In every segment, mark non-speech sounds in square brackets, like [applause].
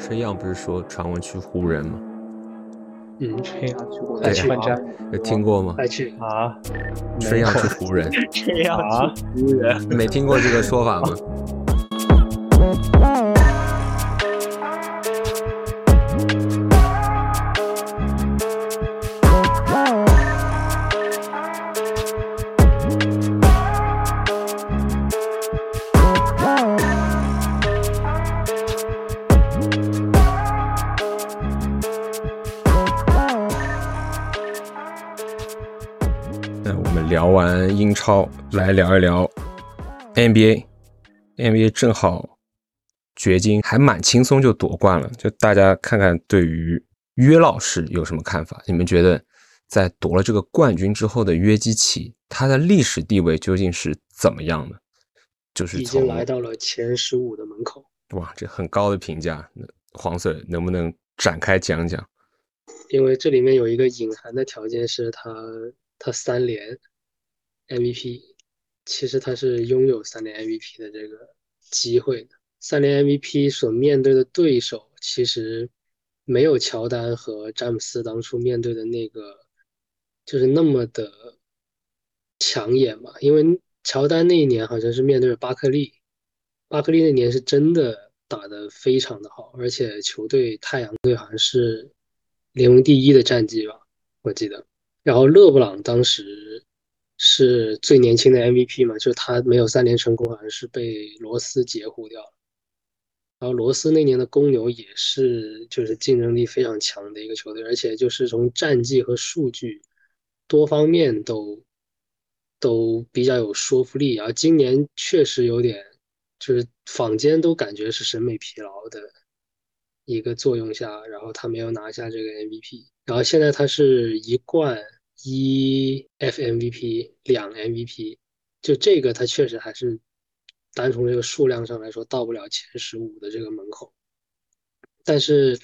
崔样不是说传闻去湖人吗？嗯，这样去湖对人家有听过吗？爱去啊？崔样去湖人，[laughs] 这样去湖人，没听过这个说法吗？超，来聊一聊 NBA。NBA 正好掘金还蛮轻松就夺冠了，就大家看看对于约老师有什么看法？你们觉得在夺了这个冠军之后的约基奇，他的历史地位究竟是怎么样的？就是已经来到了前十五的门口。哇，这很高的评价。黄 Sir 能不能展开讲讲？因为这里面有一个隐含的条件是他他三连 MVP，其实他是拥有三连 MVP 的这个机会的。三连 MVP 所面对的对手其实没有乔丹和詹姆斯当初面对的那个就是那么的抢眼吧，因为乔丹那一年好像是面对了巴克利，巴克利那年是真的打得非常的好，而且球队太阳队好像是联盟第一的战绩吧，我记得。然后勒布朗当时是最年轻的 MVP 嘛，就是他没有三连成功，好像是被罗斯截胡掉了。然后罗斯那年的公牛也是就是竞争力非常强的一个球队，而且就是从战绩和数据多方面都都比较有说服力。然后今年确实有点就是坊间都感觉是审美疲劳的一个作用下，然后他没有拿下这个 MVP。然后现在他是一冠一 FMVP 两 MVP，就这个他确实还是单从这个数量上来说到不了前十五的这个门口，但是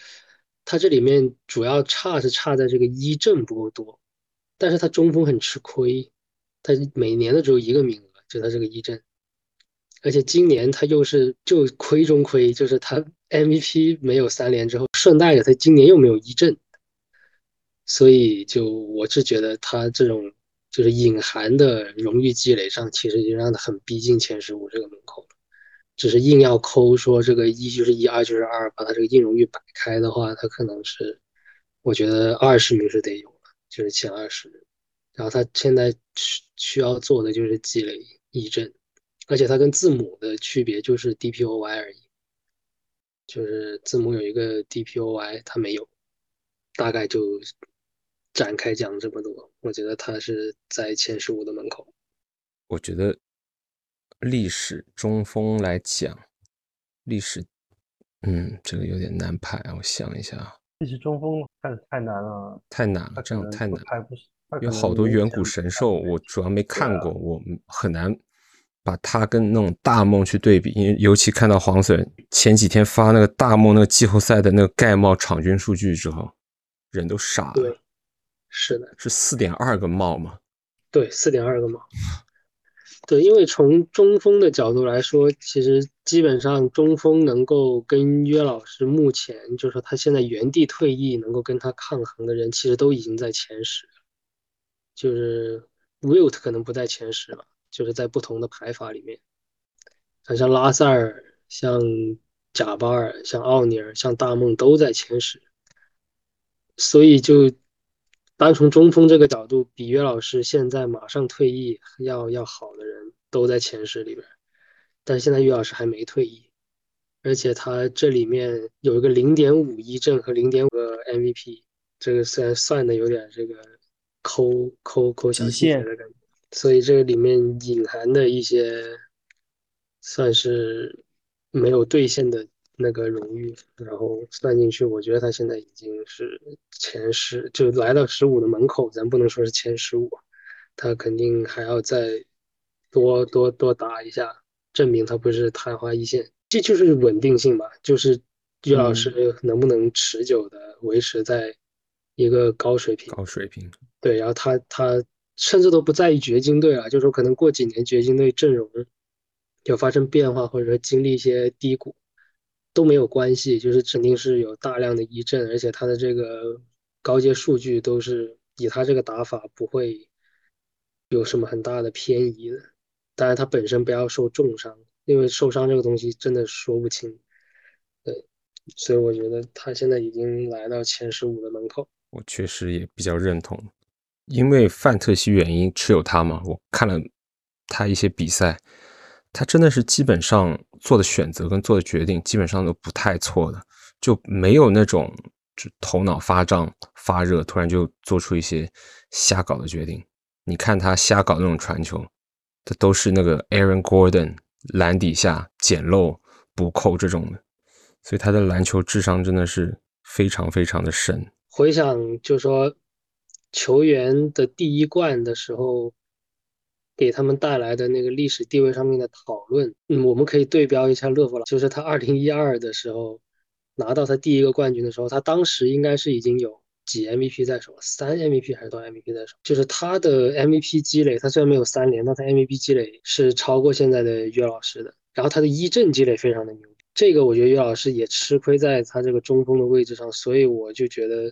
他这里面主要差是差在这个一阵不够多，但是他中锋很吃亏，他每年的只有一个名额，就他这个一阵，而且今年他又是就亏中亏，就是他 MVP 没有三连之后，顺带着他今年又没有一阵。所以就我是觉得他这种就是隐含的荣誉积累上，其实已经让他很逼近前十五这个门口了。只是硬要抠说这个一就是一，二就是二，把他这个硬荣誉摆开的话，他可能是我觉得二十名是得有了，就是前二十。然后他现在需需要做的就是积累一阵，而且他跟字母的区别就是 DPOY 而已，就是字母有一个 DPOY，他没有，大概就。展开讲这么多，我觉得他是在前十五的门口。我觉得历史中锋来讲，历史，嗯，这个有点难排啊。我想一下，历史中锋太太难了，太难了，这样太难。排不有好多远古神兽，我主要没看过，我很难把他跟那种大梦去对比。因为尤其看到黄 Sir 前几天发那个大梦那个季后赛的那个盖帽场均数据之后，人都傻了。是的，是四点二个帽吗？对，四点二个帽。对，因为从中锋的角度来说，其实基本上中锋能够跟约老师目前就是说他现在原地退役能够跟他抗衡的人，其实都已经在前十。就是 Wilt 可能不在前十了，就是在不同的排法里面，像拉塞尔、像贾巴尔、像奥尼尔、像大梦都在前十，所以就。单从中锋这个角度，比约老师现在马上退役要要好的人都在前十里边，但是现在约老师还没退役，而且他这里面有一个零点五一阵和零点五个 MVP，这个虽然算的有点这个抠抠抠小细节的感觉，所以这个里面隐含的一些算是没有兑现的。那个荣誉，然后算进去，我觉得他现在已经是前十，就来到十五的门口。咱不能说是前十五，他肯定还要再多多多打一下，证明他不是昙花一现。这就是稳定性吧，就是于老师能不能持久的维持在一个高水平。高水平。对，然后他他甚至都不在意掘金队啊，就说可能过几年掘金队阵容有发生变化，或者说经历一些低谷。都没有关系，就是肯定是有大量的一阵，而且他的这个高阶数据都是以他这个打法不会有什么很大的偏移的。当然，他本身不要受重伤，因为受伤这个东西真的说不清。对，所以我觉得他现在已经来到前十五的门口。我确实也比较认同，因为范特西原因持有他嘛，我看了他一些比赛，他真的是基本上做的选择跟做的决定基本上都不太错的，就没有那种就头脑发胀发热，突然就做出一些瞎搞的决定。你看他瞎搞那种传球，这都是那个 Aaron Gordon 篮底下捡漏补扣这种的，所以他的篮球智商真的是非常非常的深。回想就说球员的第一冠的时候，给他们带来的那个历史地位上面的讨论，嗯，我们可以对标一下勒弗朗，就是他二零一二的时候拿到他第一个冠军的时候，他当时应该是已经有几 MVP 在手，三 MVP 还是多 MVP 在手？就是他的 MVP 积累，他虽然没有三连，但他 MVP 积累是超过现在的约老师的，然后他的一阵积累非常的牛。这个我觉得岳老师也吃亏在他这个中锋的位置上，所以我就觉得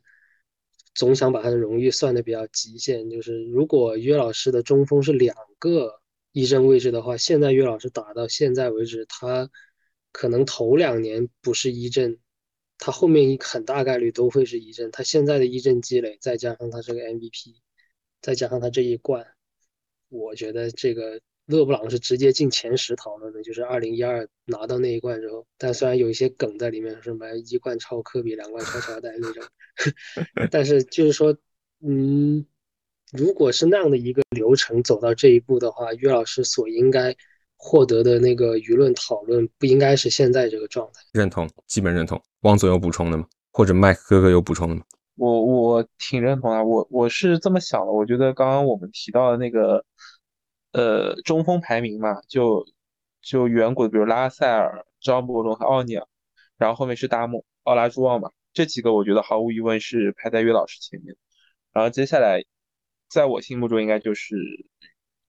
总想把他的荣誉算的比较极限。就是如果岳老师的中锋是两个一阵位置的话，现在岳老师打到现在为止，他可能头两年不是一阵，他后面很大概率都会是一阵。他现在的一阵积累，再加上他这个 MVP，再加上他这一冠，我觉得这个。勒布朗是直接进前十讨论的，就是二零一二拿到那一冠之后，但虽然有一些梗在里面，什么一冠超科比，两冠超乔丹那种，[laughs] 但是就是说，嗯，如果是那样的一个流程走到这一步的话，于老师所应该获得的那个舆论讨论，不应该是现在这个状态。认同，基本认同。汪总有补充的吗？或者麦克哥哥有补充的吗？我我挺认同啊，我我是这么想的，我觉得刚刚我们提到的那个。呃，中锋排名嘛，就就远古的，比如拉塞尔、张伯伦和奥尼尔，然后后面是大木、奥拉朱旺嘛，这几个我觉得毫无疑问是排在约老师前面。然后接下来，在我心目中应该就是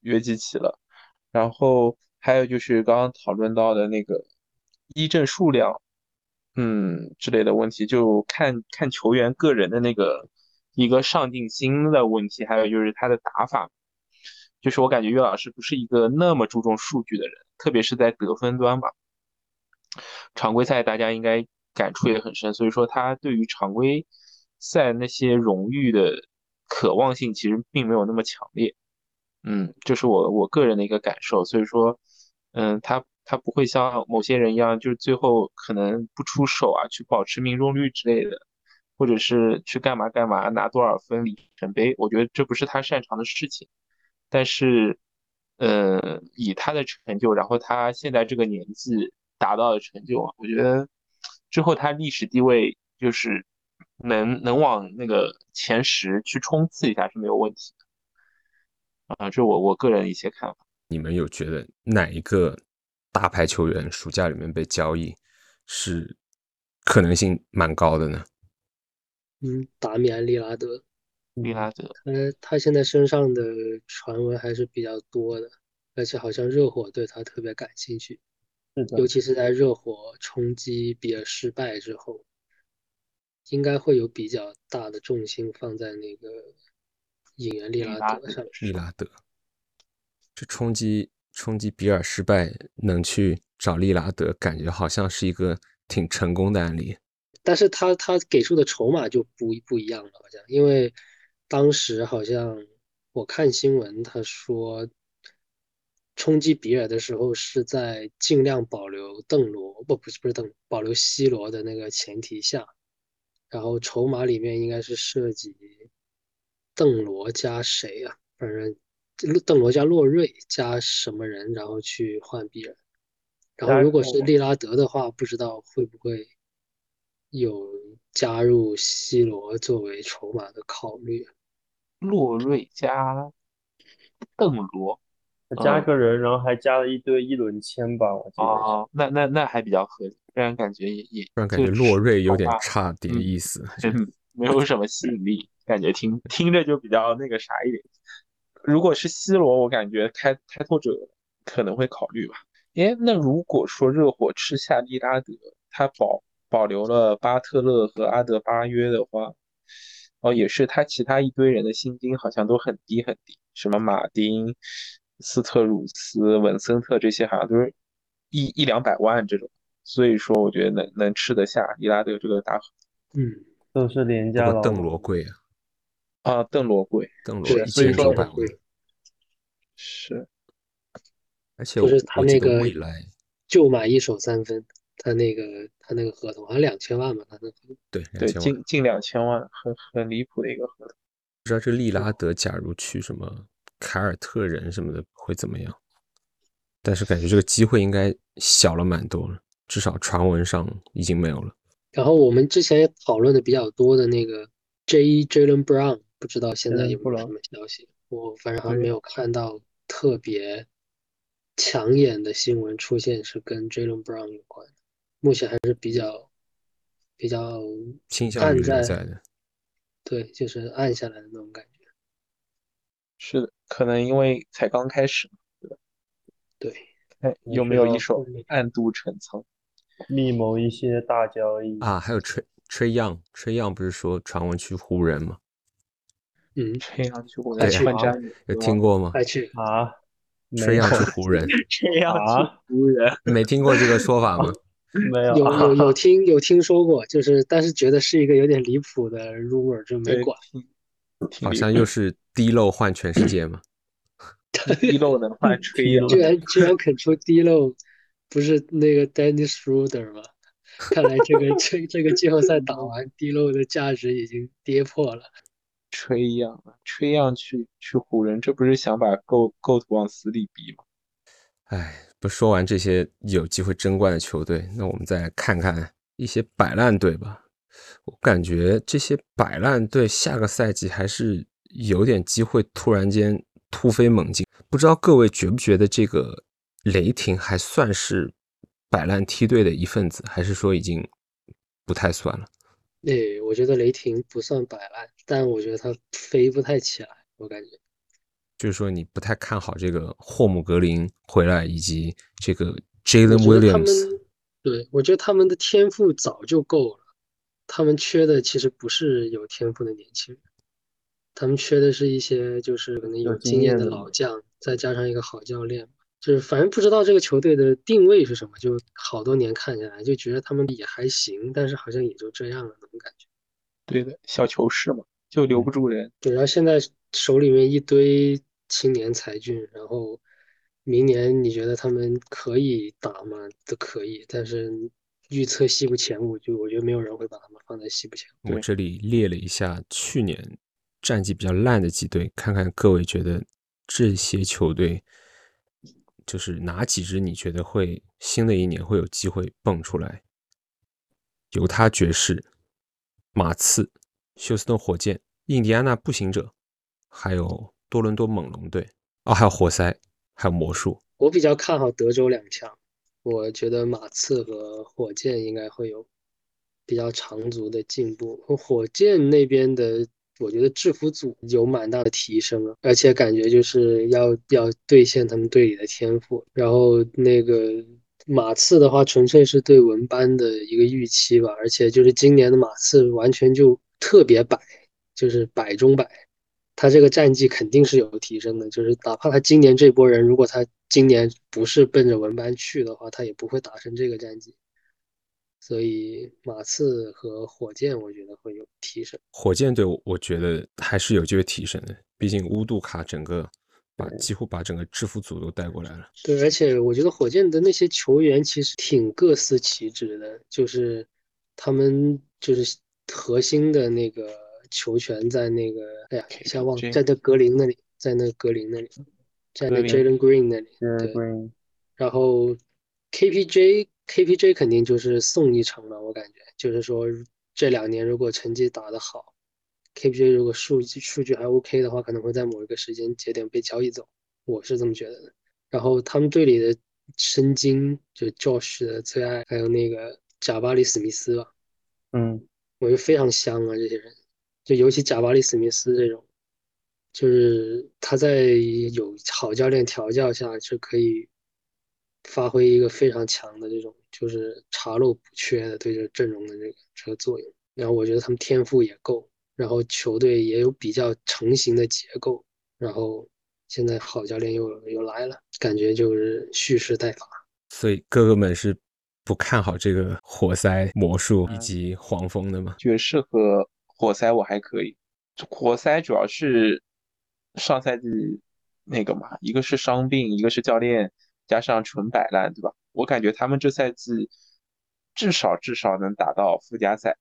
约基奇了。然后还有就是刚刚讨论到的那个一阵数量，嗯之类的问题，就看看球员个人的那个一个上进心的问题，还有就是他的打法。就是我感觉岳老师不是一个那么注重数据的人，特别是在得分端吧。常规赛大家应该感触也很深，所以说他对于常规赛那些荣誉的渴望性其实并没有那么强烈。嗯，这是我我个人的一个感受。所以说，嗯，他他不会像某些人一样，就是最后可能不出手啊，去保持命中率之类的，或者是去干嘛干嘛拿多少分里程碑。我觉得这不是他擅长的事情。但是，呃，以他的成就，然后他现在这个年纪达到的成就啊，我觉得之后他历史地位就是能能往那个前十去冲刺一下是没有问题的啊，这我我个人一些看法。你们有觉得哪一个大牌球员暑假里面被交易是可能性蛮高的呢？嗯，达米安·利拉德。利拉德，他他现在身上的传闻还是比较多的，而且好像热火对他特别感兴趣，尤其是在热火冲击比尔失败之后，应该会有比较大的重心放在那个引援利拉德上。利拉德，这冲击冲击比尔失败能去找利拉德，感觉好像是一个挺成功的案例。但是他他给出的筹码就不不一样了，好像因为。当时好像我看新闻，他说冲击比尔的时候是在尽量保留邓罗，不不是不是邓，保留西罗的那个前提下，然后筹码里面应该是涉及邓罗加谁啊？反正邓罗加洛瑞加什么人，然后去换比尔。然后如果是利拉德的话，不知道会不会有加入西罗作为筹码的考虑。洛瑞加邓罗，加个人，然后还加了一堆一轮签吧，我记得。哦，那那那还比较合理，不然感觉也也，不然感觉洛瑞有点差点意思，[laughs] 没有什么吸引力，感觉听听着就比较那个啥一点。如果是 C 罗，我感觉开开拓者可能会考虑吧。哎，那如果说热火吃下利拉德，他保保留了巴特勒和阿德巴约的话，哦，也是他其他一堆人的薪金好像都很低很低，什么马丁、斯特鲁斯、文森特这些好像都是一一两百万这种，所以说我觉得能能吃得下伊拉德这个大合嗯，都是廉价劳动罗贵啊，啊，邓罗贵邓罗对一千所以说九百万，是。而且我就是他那个未来就买一手三分，他那个他那个合同好像两千万吧，他那个对两对近近两千万，很很离谱的一个合同。不知道这利拉德假如去什么凯尔特人什么的会怎么样？但是感觉这个机会应该小了蛮多了，至少传闻上已经没有了。然后我们之前也讨论的比较多的那个 J. Jalen Brown，不知道现在有没有什么消息？我反正还没有看到特别抢眼的新闻出现是跟 Jalen Brown 有关的，目前还是比较比较倾向于在在的，对，就是暗下来的那种感觉。是的，可能因为才刚开始嘛，对，哎，你有没有一手嗯暗度陈仓？密谋一些大交易啊，还有吹吹样，吹样不是说传闻去湖人吗？嗯，吹样去我还去来穿扎女有听过吗？还去啊？没吹样去湖人，[laughs] 吹样啊去湖人？没听过这个说法吗？[laughs] [laughs] [laughs] 没有有有有听有听说过，就是但是觉得是一个有点离谱的 rumor，就没管。，好像又是低漏换全世界嘛。[laughs] 一漏能换吹样，居然居然肯出低漏，不是那个 Dennis Schroeder 吗？看来这个 [laughs] 这这个季后赛打完，低漏的价值已经跌破了。吹样啊，吹样去去湖人，这不是想把 Go Go 往死里逼吗？哎，说完这些有机会争冠的球队，那我们再看看一些摆烂队吧。我感觉这些摆烂队下个赛季还是有点机会突然间突飞猛进。不知道各位觉不觉得这个雷霆还算是摆烂梯队的一份子，还是说已经不太算了？对，我觉得雷霆不算摆烂，但我觉得他飞不太起来，我感觉。就是说你不太看好这个霍姆格林回来，以及这个 Jalen Williams。对我觉得他们的天赋早就够了，他们缺的其实不是有天赋的年轻人，他们缺的是一些就是可能有有经经验的验的老将，再加上一个好教练。就是反正不知道这个球队的定位是什么，就好多年看下来就觉得他们也还行，但是好像也就这样了那种感觉。对的，小球市嘛，就留不住人。对，然后现在手里面一堆青年才俊，然后明年你觉得他们可以打吗？都可以，但是预测西部前五，就我觉得没有人会把他们放在西部前五。我这里列了一下去年战绩比较烂的几队，看看各位觉得这些球队就是哪几支你觉得会新的一年会有机会蹦出来？犹他爵士、马刺、休斯顿火箭、印第安纳步行者，还有多伦多猛龙队，哦，还有活塞，还有魔术。我比较看好德州两强，我觉得马刺和火箭应该会有比较长足的进步。火箭那边的，我觉得制服组有蛮大的提升啊，而且感觉就是要要兑现他们队里的天赋。然后那个马刺的话，纯粹是对文班的一个预期吧，而且就是今年的马刺完全就特别摆，就是摆中摆。他这个战绩肯定是有提升的，就是哪怕他今年这波人，如果他今年不是奔着文班去的话，他也不会打成这个战绩。所以马刺和火箭，我觉得会有提升。火箭队，我我觉得还是有机会提升的，毕竟乌杜卡整个把几乎把整个制服组都带过来了。对，而且我觉得火箭的那些球员其实挺各司其职的，就是他们就是核心的那个球权在那个，哎呀，一下忘了，在那格林那里，在那格林那里，在那 Jalen Green 那里对。然后 KPJ KPJ 肯定就是送一程了，我感觉就是说这两年如果成绩打得好，KPJ 如果数据数据还 OK 的话，可能会在某一个时间节点被交易走，我是这么觉得的。然后他们队里的申京就 Josh 的最爱，还有那个贾巴里史密斯吧，嗯，我觉得非常香啊，这些人，就尤其贾巴里史密斯这种，就是他在有好教练调教下是可以发挥一个非常强的这种就是查漏补缺的对这阵容的这个这个作用。然后我觉得他们天赋也够，然后球队也有比较成型的结构，然后现在好教练又又来了，感觉就是蓄势待发。所以哥哥们是不看好这个活塞、魔术以及黄蜂的吗？爵士和活塞我还可以，活塞主要是上赛季那个嘛，一个是伤病，一个是教练，加上纯摆烂，对吧？我感觉他们这赛季至少至少能打到附加赛，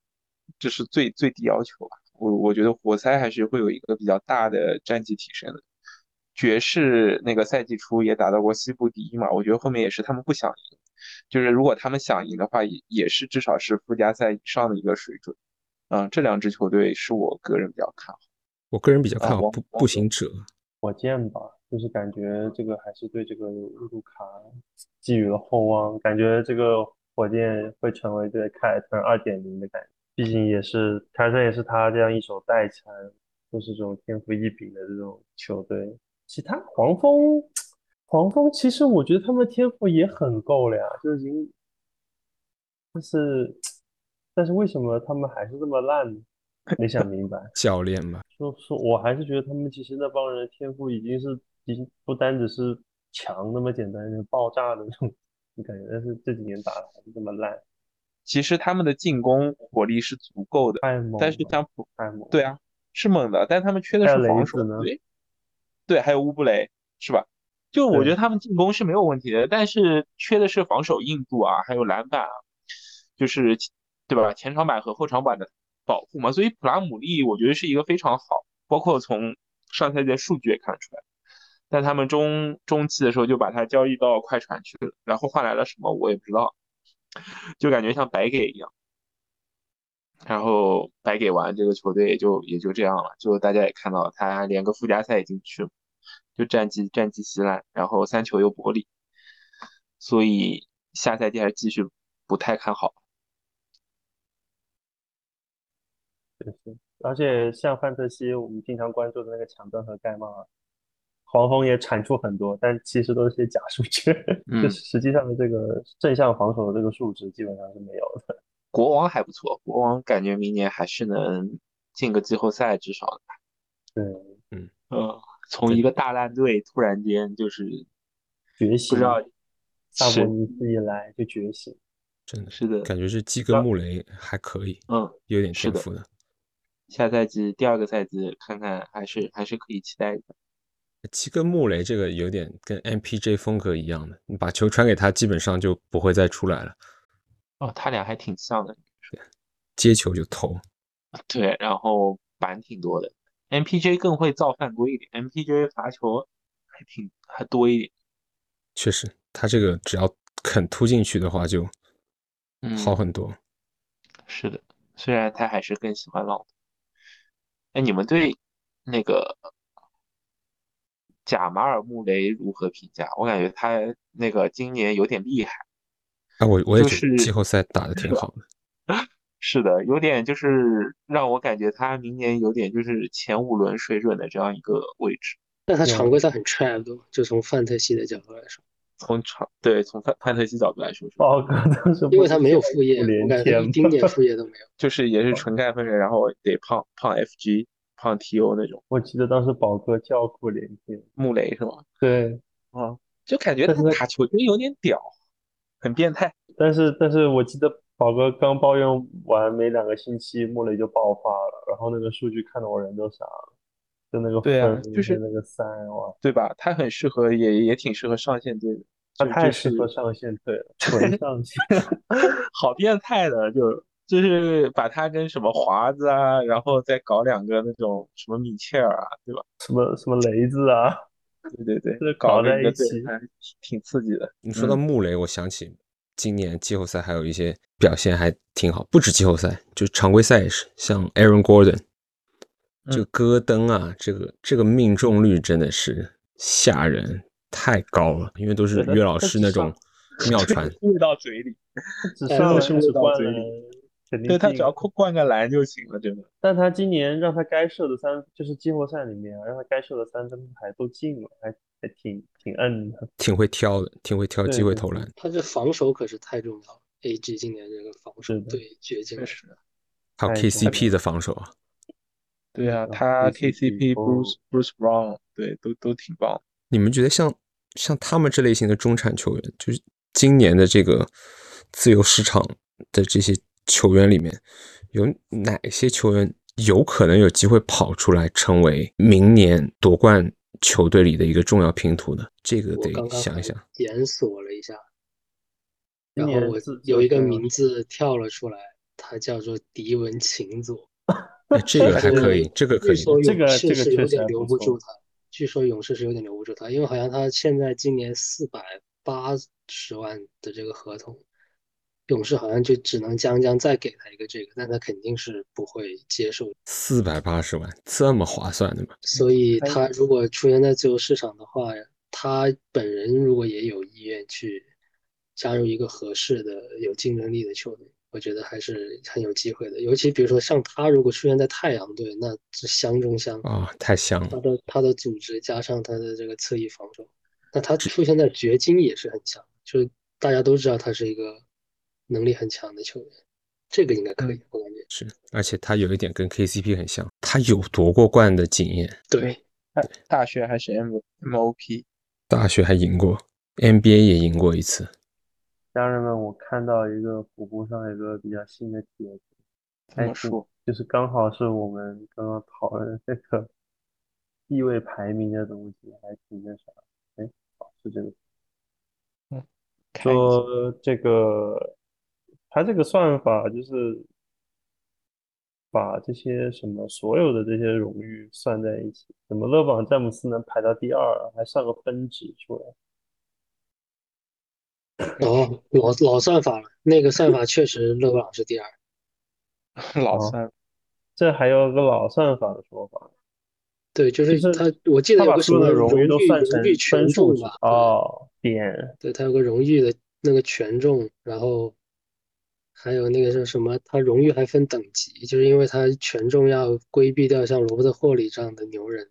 这是最最低要求吧。我我觉得活塞还是会有一个比较大的战绩提升的。爵士那个赛季初也打到过西部第一嘛，我觉得后面也是他们不想赢，就是如果他们想赢的话，也也是至少是附加赛以上的一个水准。嗯，这两支球队是我个人比较看好。我个人比较看好王步步行者，火箭吧，就是感觉这个还是对这个卢卡寄予了厚望，感觉这个火箭会成为这个凯尔特人二点零的感觉。毕竟也是凯尔特人也是他这样一手带起来，都是这种天赋异禀的这种球队。其他黄蜂，黄蜂其实我觉得他们的天赋也很够了呀，就已经，但是但是为什么他们还是这么烂呢？[laughs] 没想明白。教练嘛，说说，我还是觉得他们其实那帮人天赋已经是已经不单只是强那么简单，就爆炸的那种感觉，但是这几年打的还是这么烂，其实他们的进攻火力是足够的，太猛但是了，像普太猛了。对啊是猛的，但他们缺的是防守对对，还有乌布雷是吧？就我觉得，他们进攻是没有问题的，但是缺的是防守硬度啊，还有篮板啊，就是对吧？前场板和后场板的保护嘛，所以普拉姆利我觉得是一个非常好，包括从上赛季的数据也看出来。但他们中中期的时候就把他交易到快船去了，然后换来了什么我也不知道，就感觉像白给一样。然后白给完这个球队也就也就这样了，就大家也看到他连个附加赛也进去了，就战绩战绩稀烂，然后三球又玻璃，所以下赛季还是继续不太看好。确实，而且像范特西，我们经常关注的那个抢断和盖帽啊，黄蜂也产出很多，但其实都是些假数据，就嗯，实际上的这个正向防守的这个数值基本上是没有的。[laughs] 国王还不错，国王感觉明年还是能进个季后赛至少的。对，嗯，呃，从一个大烂队突然间就是觉醒不知道醒，萨博是尼斯一来就觉醒。真的是的，感觉是基哥穆雷还可以，嗯，有点天赋的。下赛季第二个赛季看看还是还是可以期待的。七根穆雷这个有点跟 MPJ 风格一样的，你把球传给他，基本上就不会再出来了，哦，他俩还挺像的，接球就投。[laughs] 对，然后板挺多的。MPJ 更会造犯规一点，MPJ 罚球还挺还多一点。确实，他这个只要肯突进去的话，就好嗯，很多。是的，虽然他还是更喜欢朗图。哎，你们对那个贾马尔穆雷如何评价？我感觉他那个今年有点厉害，啊，我我也就觉得季后赛打得挺好的。[laughs] 是的，有点就是让我感觉他明年有点就是前五轮水准的这样一个位置。但他常规赛很 trap 的，就从范特西的角度来说，从长对从范范特西角度来说是，豹哥当时因为他没有副业，连我感觉他天一丁点？副业都没有。[laughs] 就是也是纯干分人，然后得胖胖 FG 胖 TO 那种我记得当时宝哥叫苦连天。穆雷是吗？对，啊，就感觉他打球真有点屌，很变态。但是但是我记得宝哥刚抱怨完没两个星期，穆雷就爆发了，然后那个数据看得我人都傻了，就那个对啊，就是那个三，哇，对吧？他很适合，也也挺适合上线队的，他太适合上线队了，纯上线。[laughs] [laughs] 好变态的，就就是把他跟什么华子啊，然后再搞两个那种什么米切尔啊，对吧？什么什么雷子啊，对对对这，搞搞在一起还挺挺刺激的。你说到嗯穆雷，我想起今年季后赛还有一些表现还挺好，不止季后赛，就常规赛也是，像 Aaron Gordon，这戈登啊，这个这个命中率真的是吓人，太高了，因为都是约老师那种 [laughs] 妙传。喂到嘴里，只是喂到嘴里，对他只要灌灌个篮就行了，真的。但他今年让他该射的三，就是季后赛里面啊，让他该射的三分还都进了，还还挺挺摁的。挺会挑的，挺会挑机会投篮。他这防守可是太重要了，AG 今年这个防守对绝境确。实，还有 KCP 的防守啊，对啊，嗯他 KCP Bruce Bruce Brown，对，都都挺棒。你们觉得像像他们这类型的中产球员，就是今年的这个自由市场的这些球员里面，有哪些球员有可能有机会跑出来，成为明年夺冠球队里的一个重要拼图呢？这个得想一想。检索了一下，然后我有一个名字跳了出来，他叫做迪文琴佐。哎这个还可以，这个可以。这个勇士这个是有点确实还不错留不住他，据说勇士是有点留不住他，因为好像他现在今年四百八十万的这个合同，勇士好像就只能将将再给他一个这个，但他肯定是不会接受的。四百八十万，这么划算的吗？所以他如果出现在自由市场的话，他本人如果也有意愿去加入一个合适的、有竞争力的球队，我觉得还是很有机会的。尤其比如说像他如果出现在太阳队，那是香中香。啊、太香了他！的他的组织加上他的这个侧翼防守，那他出现在掘金也是很强，就是大家都知道他是一个能力很强的球员，这个应该可以，我感觉。是，而且他有一点跟 KCP 很像，他有夺过冠的经验，对，大大学还是 M MOP，大学还赢过，NBA 也赢过一次。家人们，我看到一个虎扑上一个比较新的帖子，怎么说？就是刚好是我们刚刚讨论的这个地位排名的东西，还挺那啥。哎，好，是这个。说这个，它这个算法就是把这些什么所有的这些荣誉算在一起，怎么勒布朗詹姆斯能排到第二，还算个分值出来。哦，老老算法了，那个算法确实勒布朗是第二。[laughs] 哦老三，这还有个老算法的说法，对，就是就是他，我记得他把有个什么荣誉荣誉权分数值重吧？哦，点对，他有个荣誉的那个权重，然后还有那个是什么？他荣誉还分等级，就是因为他权重要规避掉像罗伯特霍利这样的牛人，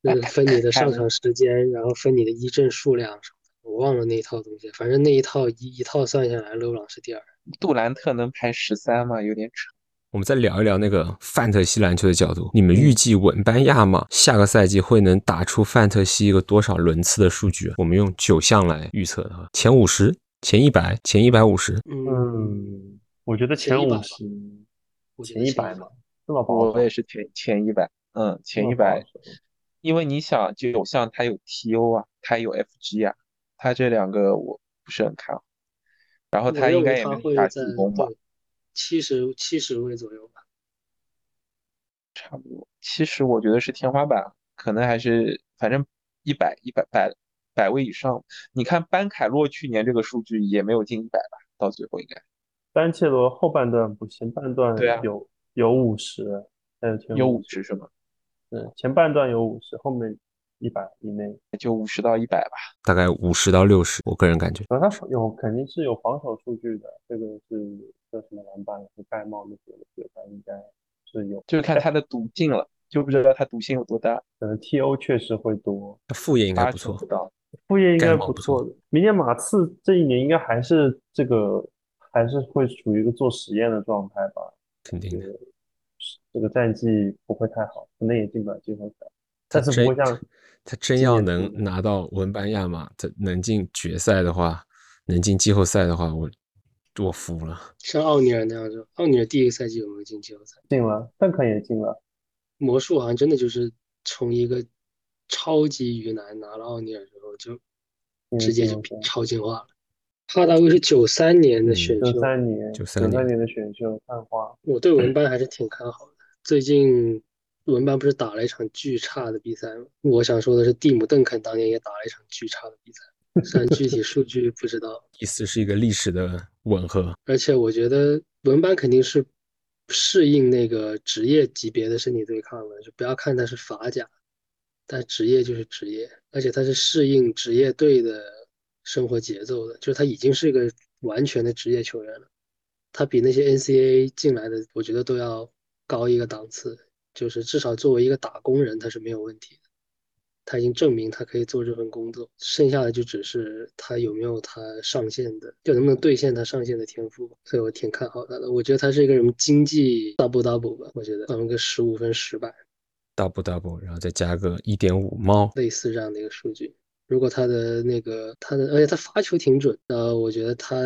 那个分你的上 [laughs] 场时间，然后分你的一阵数量什么的。我忘了那一套东西，反正那一套一一套算下来，勒布朗是第二。杜兰特能排十三吗？有点扯。我们再聊一聊那个范特西篮球的角度，你们预计稳班亚马下个赛季会能打出范特西一个多少轮次的数据？我们用九项来预测的话，前五十、前一百、前一百五十，嗯，嗯，我觉得前100吧前五十，我前前一百100嘛，这么保守，我也是前前一百，嗯，前一百因为你想，九项它有 TO 啊，它有 FG 啊，它这两个我不是很看好。然后他应该也没啥在进攻吧，对七十七十位左右吧。差不多。七十我觉得是天花板，可能还是反正一百一百百百位以上。你看班凯洛去年这个数据也没有进一百吧，到最后应该班切罗后半段不行，半段对啊有有五十，还有五十是吗？嗯，前半段有五十，后面一百以内。就五十到一百吧。大概五十到六十，我个人感觉。然后他有肯定是有防守数据的，这个是叫什么篮板和盖帽那些，我觉得他应该是有。就是看他的毒性了，就不知道他毒性有多大。可能 TO 确实会多，他副业应该不错副业应该不错错的。明年马刺这一年应该还是这个，还是会处于一个做实验的状态吧。肯定的。这个这个战绩不会太好，可能也进不了季后赛，他但是真不会像他真要能拿到文班亚马，他能进决赛的话，能进季后赛的话，我我服了。像奥尼尔那样就，奥尼尔第一个赛季有没有进季后赛？进了，邓肯也进了。魔术好像真的就是从一个超级鱼腩拿了奥尼尔之后，就直接就超进化了。哈达威是九三年的选秀，九三年，93九三年年的选秀探花，我对文班还是挺看好的。最近文班不是打了一场巨差的比赛吗？我想说的是，蒂姆·邓肯当年也打了一场巨差的比赛，虽然具体数据不知道。[laughs] 意思是一个历史的吻合，而且我觉得文班肯定是适应那个职业级别的身体对抗的，就不要看他是法甲，但职业就是职业，而且他是适应职业队的生活节奏的，就是他已经是一个完全的职业球员了，他比那些 NCAA 进来的，我觉得都要高一个档次，就是至少作为一个打工人，他是没有问题的。他已经证明他可以做这份工作，剩下的就只是他有没有他上限的，就能不能兑现他上限的天赋。所以我挺看好他的。我觉得他是一个什么经济 double double 吧，我觉得放个十五分十板 double double，然后再加个一点五猫，类似这样的一个数据。如果他的那个他的，而且他发球挺准，呃，我觉得他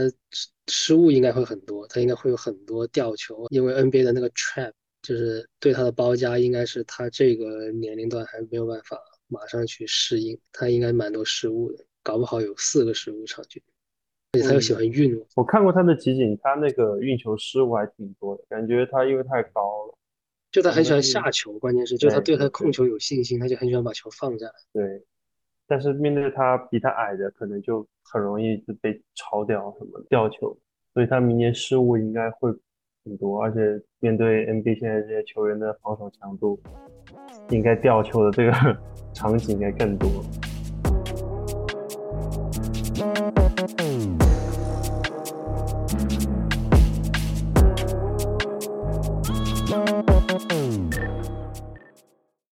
失误应该会很多，他应该会有很多吊球，因为 NBA 的那个 trap 就是对他的包夹，应该是他这个年龄段还没有办法马上去适应，他应该蛮多失误的，搞不好有四个失误场均，而且他又喜欢运。我看过他的集锦，他那个运球失误还挺多的，感觉他因为太高了，就他很喜欢下球，关键是就他对他控球有信心，他就很喜欢把球放下来。对。但是面对他比他矮的，可能就很容易就被超掉什么掉球，所以他明年失误应该会很多，而且面对 NBA 现在这些球员的防守强度，应该吊球的这个 [laughs] 场景应该更多。